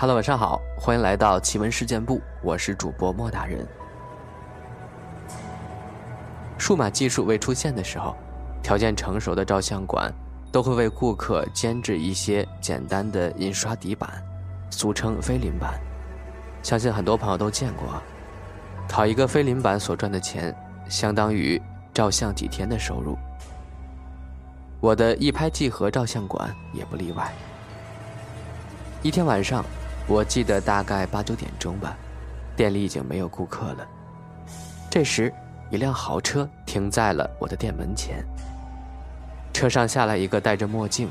Hello，晚上好，欢迎来到奇闻事件部，我是主播莫大人。数码技术未出现的时候，条件成熟的照相馆都会为顾客监制一些简单的印刷底板，俗称菲林板。相信很多朋友都见过，考一个菲林板所赚的钱，相当于照相几天的收入。我的一拍即合照相馆也不例外。一天晚上。我记得大概八九点钟吧，店里已经没有顾客了。这时，一辆豪车停在了我的店门前。车上下来一个戴着墨镜、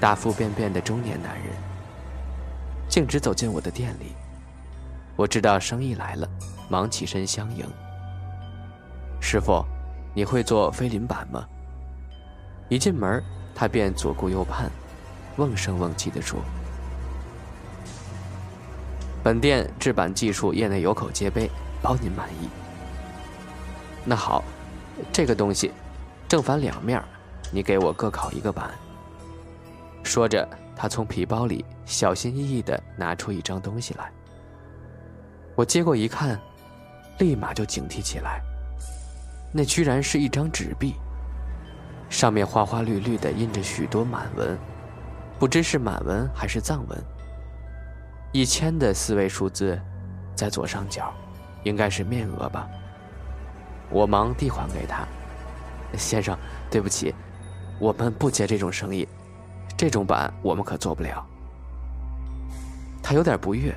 大腹便便的中年男人，径直走进我的店里。我知道生意来了，忙起身相迎。师傅，你会做飞林板吗？一进门，他便左顾右盼，瓮声瓮气地说。本店制版技术业内有口皆碑，包您满意。那好，这个东西正反两面，你给我各烤一个板。说着，他从皮包里小心翼翼地拿出一张东西来。我接过一看，立马就警惕起来。那居然是一张纸币，上面花花绿绿的印着许多满文，不知是满文还是藏文。一千的四位数字，在左上角，应该是面额吧。我忙递还给他，先生，对不起，我们不接这种生意，这种板我们可做不了。他有点不悦。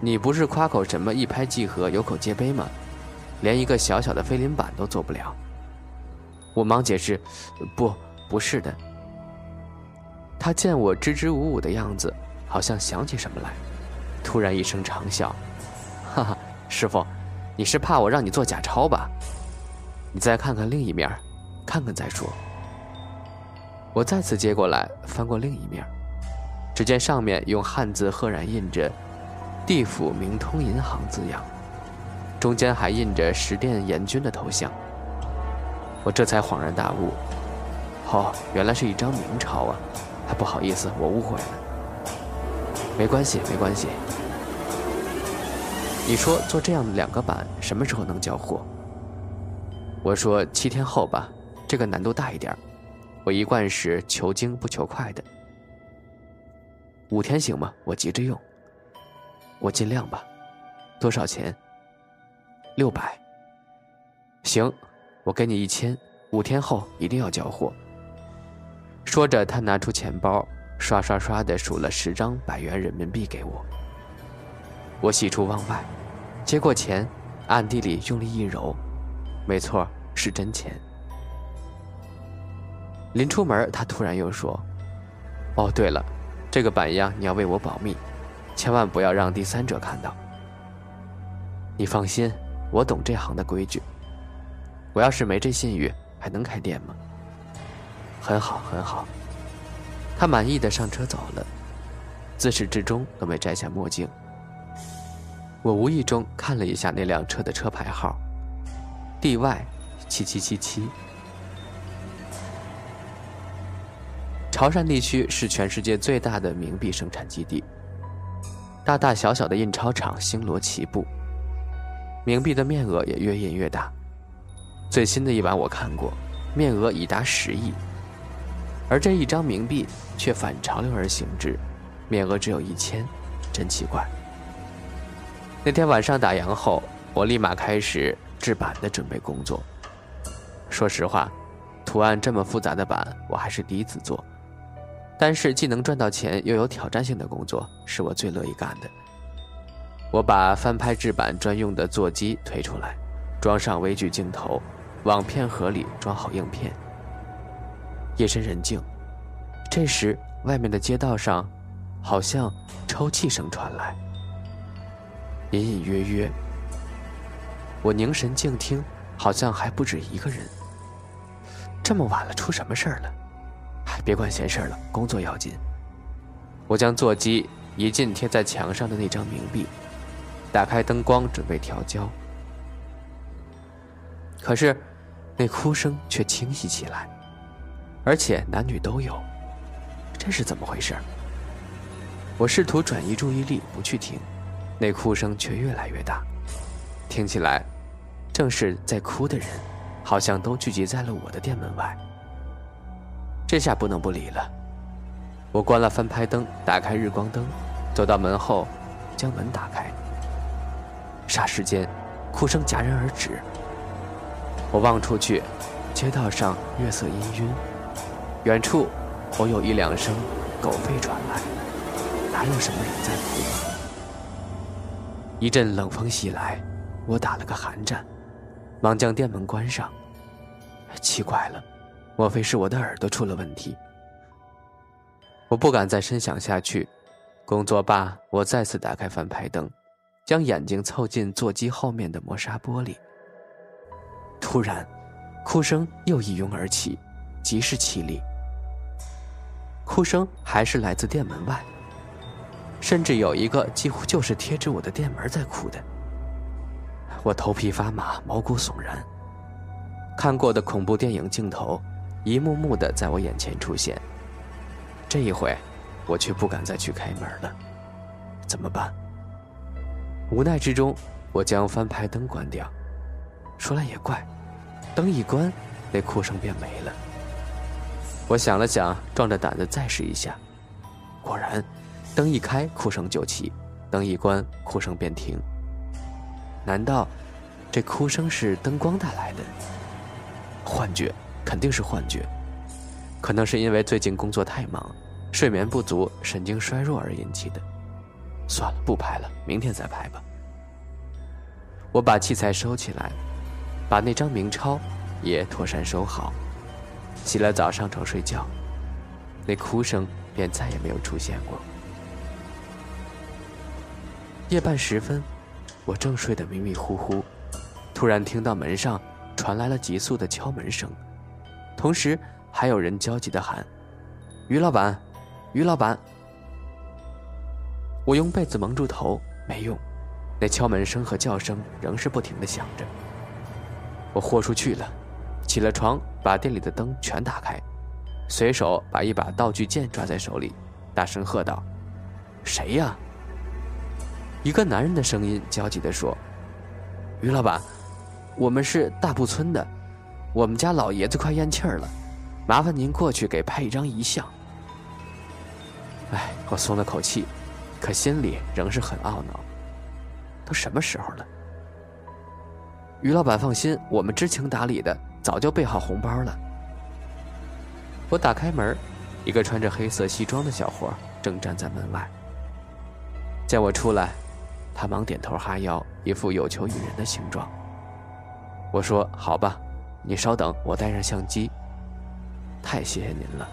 你不是夸口什么一拍即合、有口皆碑吗？连一个小小的菲林板都做不了。我忙解释，不，不是的。他见我支支吾吾的样子。好像想起什么来，突然一声长笑，哈哈，师傅，你是怕我让你做假钞吧？你再看看另一面，看看再说。我再次接过来，翻过另一面，只见上面用汉字赫然印着“地府明通银行”字样，中间还印着十殿阎君的头像。我这才恍然大悟，哦，原来是一张明钞啊！还不好意思，我误会了。没关系，没关系。你说做这样的两个板，什么时候能交货？我说七天后吧，这个难度大一点。我一贯是求精不求快的。五天行吗？我急着用。我尽量吧。多少钱？六百。行，我给你一千。五天后一定要交货。说着，他拿出钱包。刷刷刷的数了十张百元人民币给我，我喜出望外，接过钱，暗地里用力一揉，没错，是真钱。临出门，他突然又说：“哦，对了，这个板样你要为我保密，千万不要让第三者看到。”你放心，我懂这行的规矩。我要是没这信誉，还能开店吗？很好，很好。他满意的上车走了，自始至终都没摘下墨镜。我无意中看了一下那辆车的车牌号，DY 七七七七。潮汕地区是全世界最大的冥币生产基地，大大小小的印钞厂星罗棋布，冥币的面额也越印越大。最新的一版我看过，面额已达十亿。而这一张冥币却反潮流而行之，面额只有一千，真奇怪。那天晚上打烊后，我立马开始制版的准备工作。说实话，图案这么复杂的版我还是第一次做，但是既能赚到钱又有挑战性的工作是我最乐意干的。我把翻拍制版专用的座机推出来，装上微距镜头，往片盒里装好硬片。夜深人静，这时外面的街道上，好像抽泣声传来，隐隐约约。我凝神静听，好像还不止一个人。这么晚了，出什么事儿了？哎，别管闲事了，工作要紧。我将座机移近贴在墙上的那张冥币，打开灯光准备调焦。可是，那哭声却清晰起来。而且男女都有，这是怎么回事？我试图转移注意力，不去听，那哭声却越来越大，听起来，正是在哭的人，好像都聚集在了我的店门外。这下不能不理了，我关了翻拍灯，打开日光灯，走到门后，将门打开。霎时间，哭声戛然而止。我望出去，街道上月色氤氲，远处偶有一两声狗吠传来。哪有什么人在哭？一阵冷风袭来，我打了个寒战，忙将店门关上。奇怪了，莫非是我的耳朵出了问题？我不敢再深想下去。工作罢，我再次打开翻拍灯，将眼睛凑近座机后面的磨砂玻璃。突然，哭声又一拥而起，极是凄厉。哭声还是来自店门外。甚至有一个几乎就是贴着我的店门在哭的，我头皮发麻，毛骨悚然。看过的恐怖电影镜头，一幕幕的在我眼前出现。这一回，我却不敢再去开门了。怎么办？无奈之中，我将翻拍灯关掉。说来也怪，灯一关，那哭声便没了。我想了想，壮着胆子再试一下，果然。灯一开，哭声就起；灯一关，哭声便停。难道这哭声是灯光带来的？幻觉，肯定是幻觉。可能是因为最近工作太忙，睡眠不足，神经衰弱而引起的。算了，不拍了，明天再拍吧。我把器材收起来，把那张明钞也妥善收好，洗了澡上床睡觉。那哭声便再也没有出现过。夜半时分，我正睡得迷迷糊糊，突然听到门上传来了急速的敲门声，同时还有人焦急的喊：“于老板，于老板！”我用被子蒙住头，没用，那敲门声和叫声仍是不停的响着。我豁出去了，起了床，把店里的灯全打开，随手把一把道具剑抓在手里，大声喝道：“谁呀？”一个男人的声音焦急地说：“于老板，我们是大布村的，我们家老爷子快咽气儿了，麻烦您过去给拍一张遗像。”哎，我松了口气，可心里仍是很懊恼。都什么时候了？于老板放心，我们知情达理的，早就备好红包了。我打开门，一个穿着黑色西装的小伙正站在门外，见我出来。他忙点头哈腰，一副有求于人的形状。我说：“好吧，你稍等，我带上相机。”太谢谢您了。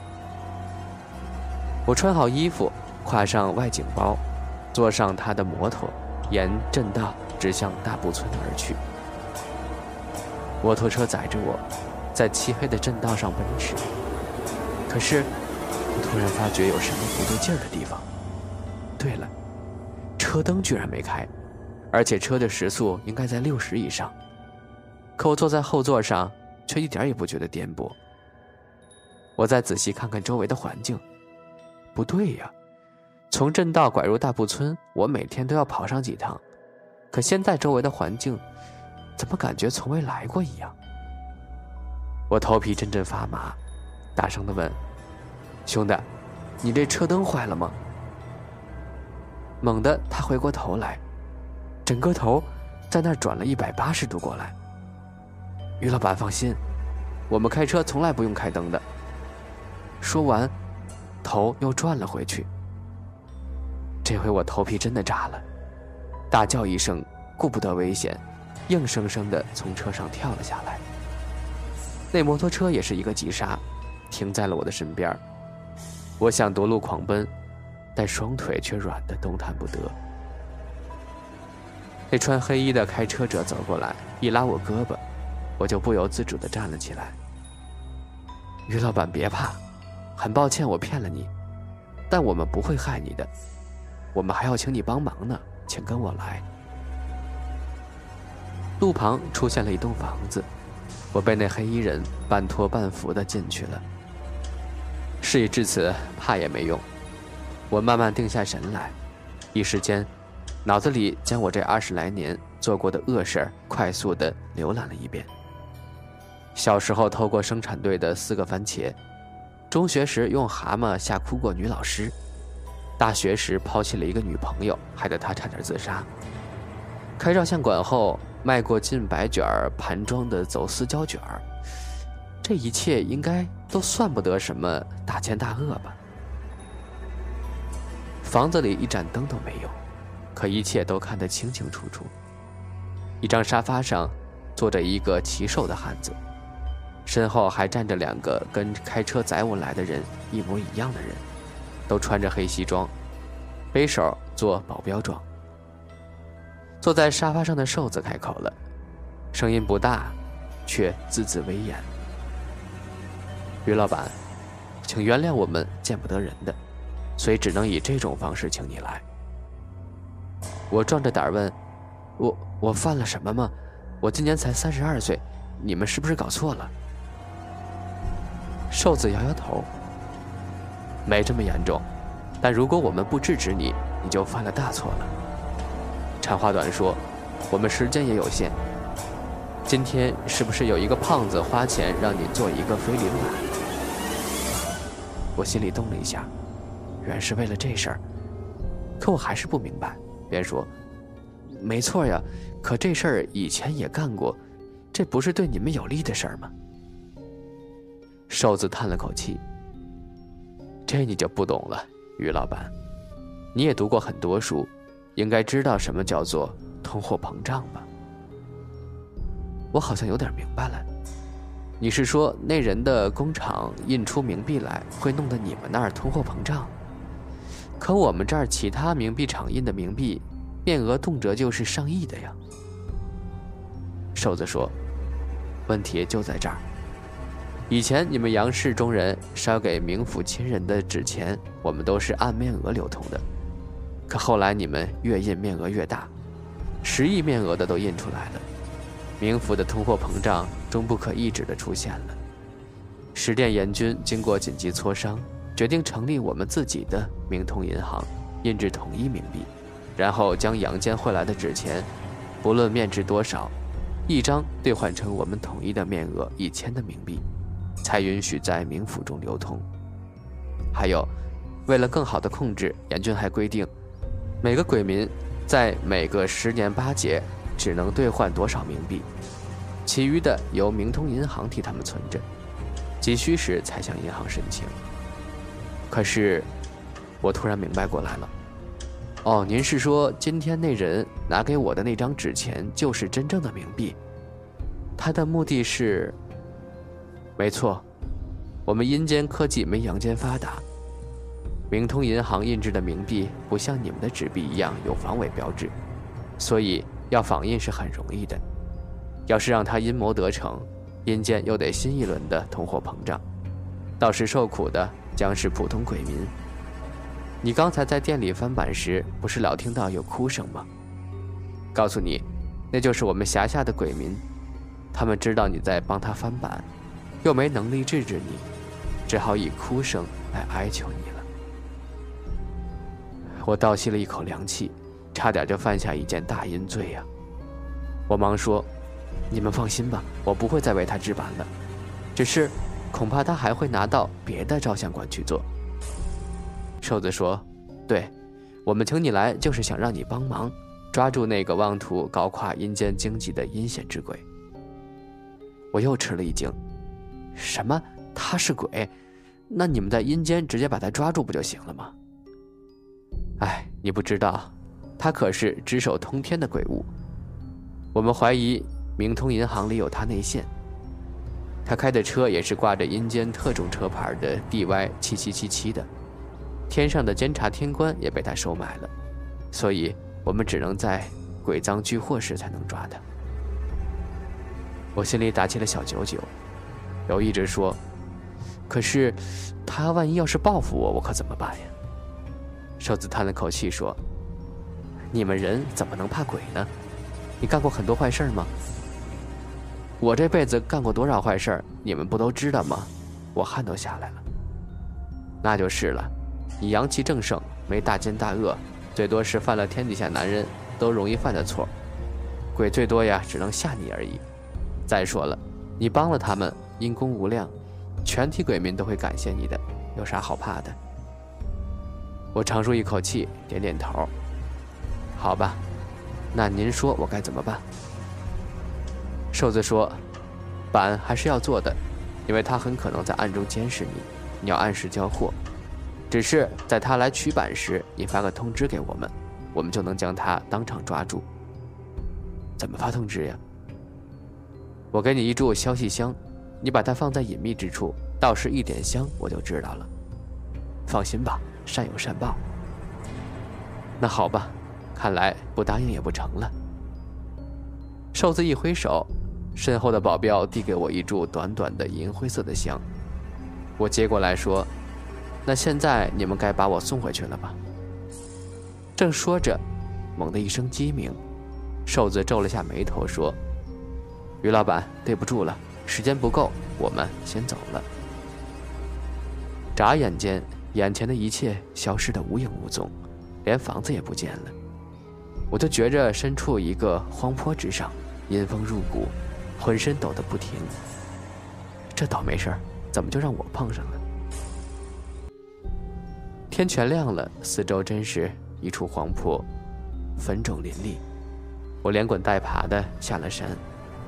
我穿好衣服，挎上外景包，坐上他的摩托，沿镇道直向大布村而去。摩托车载着我，在漆黑的镇道上奔驰。可是，我突然发觉有什么不对劲儿的地方。对了。车灯居然没开，而且车的时速应该在六十以上，可我坐在后座上却一点也不觉得颠簸。我再仔细看看周围的环境，不对呀，从镇道拐入大布村，我每天都要跑上几趟，可现在周围的环境，怎么感觉从未来过一样？我头皮阵阵发麻，大声的问：“兄弟，你这车灯坏了吗？”猛地，他回过头来，整个头在那儿转了一百八十度过来。于老板放心，我们开车从来不用开灯的。说完，头又转了回去。这回我头皮真的炸了，大叫一声，顾不得危险，硬生生的从车上跳了下来。那摩托车也是一个急刹，停在了我的身边。我想夺路狂奔。但双腿却软得动弹不得。那穿黑衣的开车者走过来，一拉我胳膊，我就不由自主地站了起来。于老板，别怕，很抱歉我骗了你，但我们不会害你的，我们还要请你帮忙呢，请跟我来。路旁出现了一栋房子，我被那黑衣人半拖半扶的进去了。事已至此，怕也没用。我慢慢定下神来，一时间，脑子里将我这二十来年做过的恶事儿快速的浏览了一遍。小时候偷过生产队的四个番茄，中学时用蛤蟆吓哭过女老师，大学时抛弃了一个女朋友，害得她差点自杀。开照相馆后卖过近百卷盘装的走私胶卷，这一切应该都算不得什么大奸大恶吧。房子里一盏灯都没有，可一切都看得清清楚楚。一张沙发上坐着一个奇瘦的汉子，身后还站着两个跟开车载我来的人一模一样的人，都穿着黑西装，背手做保镖状。坐在沙发上的瘦子开口了，声音不大，却字字威严：“于老板，请原谅我们见不得人的。”所以只能以这种方式请你来。我壮着胆问：“我我犯了什么吗？我今年才三十二岁，你们是不是搞错了？”瘦子摇摇头：“没这么严重，但如果我们不制止你，你就犯了大错了。”长话短说，我们时间也有限。今天是不是有一个胖子花钱让你做一个非礼版？我心里动了一下。原是为了这事儿，可我还是不明白。便说：“没错呀，可这事儿以前也干过，这不是对你们有利的事儿吗？”瘦子叹了口气：“这你就不懂了，于老板，你也读过很多书，应该知道什么叫做通货膨胀吧？”我好像有点明白了，你是说那人的工厂印出冥币来，会弄得你们那儿通货膨胀？可我们这儿其他冥币厂印的冥币，面额动辄就是上亿的呀。瘦子说：“问题就在这儿。以前你们杨氏中人烧给冥府亲人的纸钱，我们都是按面额流通的。可后来你们越印面额越大，十亿面额的都印出来了，冥府的通货膨胀终不可抑制的出现了。十殿阎君经过紧急磋商。”决定成立我们自己的明通银行，印制统一冥币，然后将阳间汇来的纸钱，不论面值多少，一张兑换成我们统一的面额一千的冥币，才允许在冥府中流通。还有，为了更好的控制，阎君还规定，每个鬼民在每个十年八节只能兑换多少冥币，其余的由明通银行替他们存着，急需时才向银行申请。可是，我突然明白过来了。哦，您是说今天那人拿给我的那张纸钱就是真正的冥币？他的目的是？没错，我们阴间科技没阳间发达。明通银行印制的冥币不像你们的纸币一样有防伪标志，所以要仿印是很容易的。要是让他阴谋得逞，阴间又得新一轮的通货膨胀，到时受苦的。将是普通鬼民。你刚才在店里翻版时，不是老听到有哭声吗？告诉你，那就是我们辖下的鬼民，他们知道你在帮他翻版，又没能力制止你，只好以哭声来哀求你。我倒吸了一口凉气，差点就犯下一件大阴罪呀！我忙说：“你们放心吧，我不会再为他置办了，只是……”恐怕他还会拿到别的照相馆去做。瘦子说：“对，我们请你来就是想让你帮忙，抓住那个妄图搞垮阴间经济的阴险之鬼。”我又吃了一惊：“什么？他是鬼？那你们在阴间直接把他抓住不就行了吗？”哎，你不知道，他可是只手通天的鬼物。我们怀疑明通银行里有他内线。他开的车也是挂着阴间特种车牌的 DY 七七七七的，天上的监察天官也被他收买了，所以我们只能在鬼赃俱获时才能抓他。我心里打起了小九九，犹豫着说：“可是，他万一要是报复我，我可怎么办呀？”瘦子叹了口气说：“你们人怎么能怕鬼呢？你干过很多坏事吗？”我这辈子干过多少坏事你们不都知道吗？我汗都下来了。那就是了，你阳气正盛，没大奸大恶，最多是犯了天底下男人都容易犯的错。鬼最多呀，只能吓你而已。再说了，你帮了他们，因功无量，全体鬼民都会感谢你的，有啥好怕的？我长舒一口气，点点头。好吧，那您说我该怎么办？瘦子说：“板还是要做的，因为他很可能在暗中监视你，你要按时交货。只是在他来取板时，你发个通知给我们，我们就能将他当场抓住。怎么发通知呀？我给你一注消息箱，你把它放在隐秘之处，到时一点香我就知道了。放心吧，善有善报。那好吧。”看来不答应也不成了。瘦子一挥手，身后的保镖递给我一柱短短的银灰色的香。我接过来说：“那现在你们该把我送回去了吧？”正说着，猛地一声鸡鸣，瘦子皱了下眉头说：“于老板，对不住了，时间不够，我们先走了。”眨眼间，眼前的一切消失得无影无踪，连房子也不见了。我就觉着身处一个荒坡之上，阴风入骨，浑身抖得不停。这倒霉事儿怎么就让我碰上了？天全亮了，四周真是一处荒坡，坟冢林立。我连滚带爬的下了山，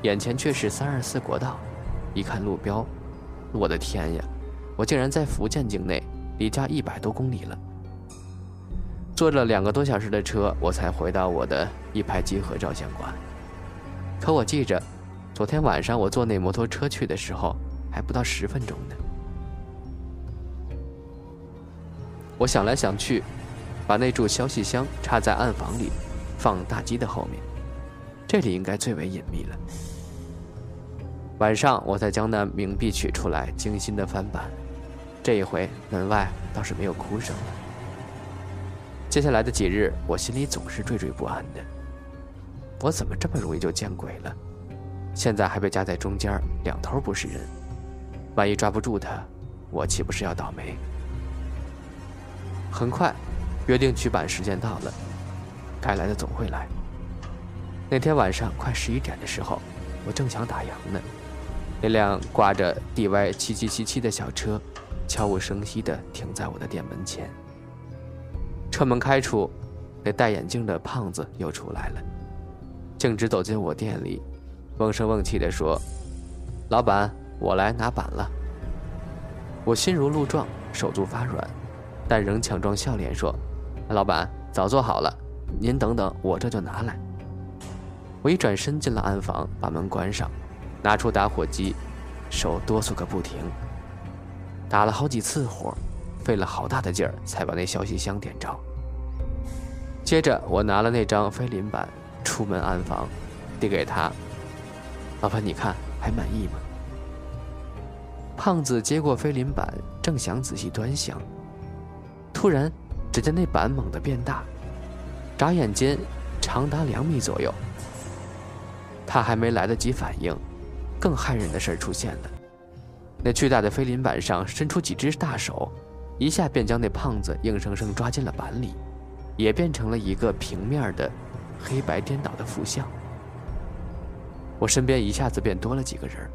眼前却是三二四国道。一看路标，我的天呀！我竟然在福建境内，离家一百多公里了。坐了两个多小时的车，我才回到我的一拍即合照相馆。可我记着，昨天晚上我坐那摩托车去的时候，还不到十分钟呢。我想来想去，把那柱消息箱插在暗房里，放大机的后面，这里应该最为隐秘了。晚上，我才将那冥币取出来，精心的翻版。这一回，门外倒是没有哭声了。接下来的几日，我心里总是惴惴不安的。我怎么这么容易就见鬼了？现在还被夹在中间，两头不是人。万一抓不住他，我岂不是要倒霉？很快，约定取板时间到了，该来的总会来。那天晚上快十一点的时候，我正想打烊呢，那辆挂着 DY 七七七七的小车，悄无声息地停在我的店门前。车门开出，那戴眼镜的胖子又出来了，径直走进我店里，瓮声瓮气地说：“老板，我来拿板了。”我心如鹿撞，手足发软，但仍强装笑脸说：“老板，早做好了，您等等，我这就拿来。”我一转身进了暗房，把门关上，拿出打火机，手哆嗦个不停，打了好几次火。费了好大的劲儿才把那消息箱点着。接着，我拿了那张菲林板，出门安防，递给他：“老板，你看还满意吗？”胖子接过菲林板，正想仔细端详，突然，只见那板猛地变大，眨眼间长达两米左右。他还没来得及反应，更骇人的事儿出现了：那巨大的飞鳞板上伸出几只大手。一下便将那胖子硬生生抓进了板里，也变成了一个平面的黑白颠倒的负像。我身边一下子便多了几个人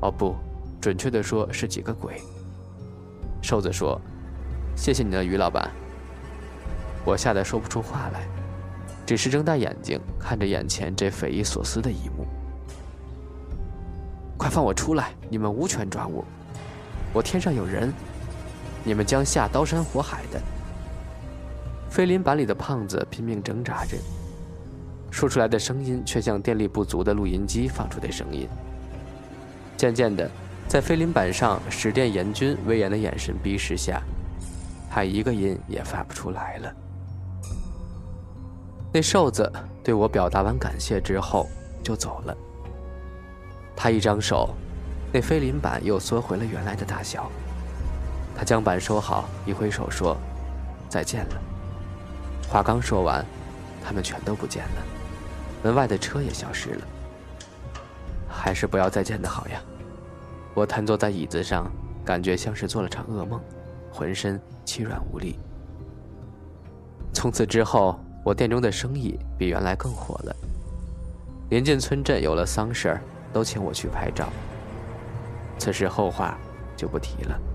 哦不，准确的说是几个鬼。瘦子说：“谢谢你的，于老板。”我吓得说不出话来，只是睁大眼睛看着眼前这匪夷所思的一幕。快放我出来！你们无权抓我，我天上有人。你们将下刀山火海的。菲林板里的胖子拼命挣扎着，说出来的声音却像电力不足的录音机放出的声音。渐渐的，在菲林板上史殿阎君威严的眼神逼视下，他一个音也发不出来了。那瘦子对我表达完感谢之后就走了。他一张手，那菲林板又缩回了原来的大小。他将板收好，一挥手说：“再见了。”话刚说完，他们全都不见了，门外的车也消失了。还是不要再见的好呀！我瘫坐在椅子上，感觉像是做了场噩梦，浑身气软无力。从此之后，我店中的生意比原来更火了。临近村镇有了丧事儿，都请我去拍照。此事后话就不提了。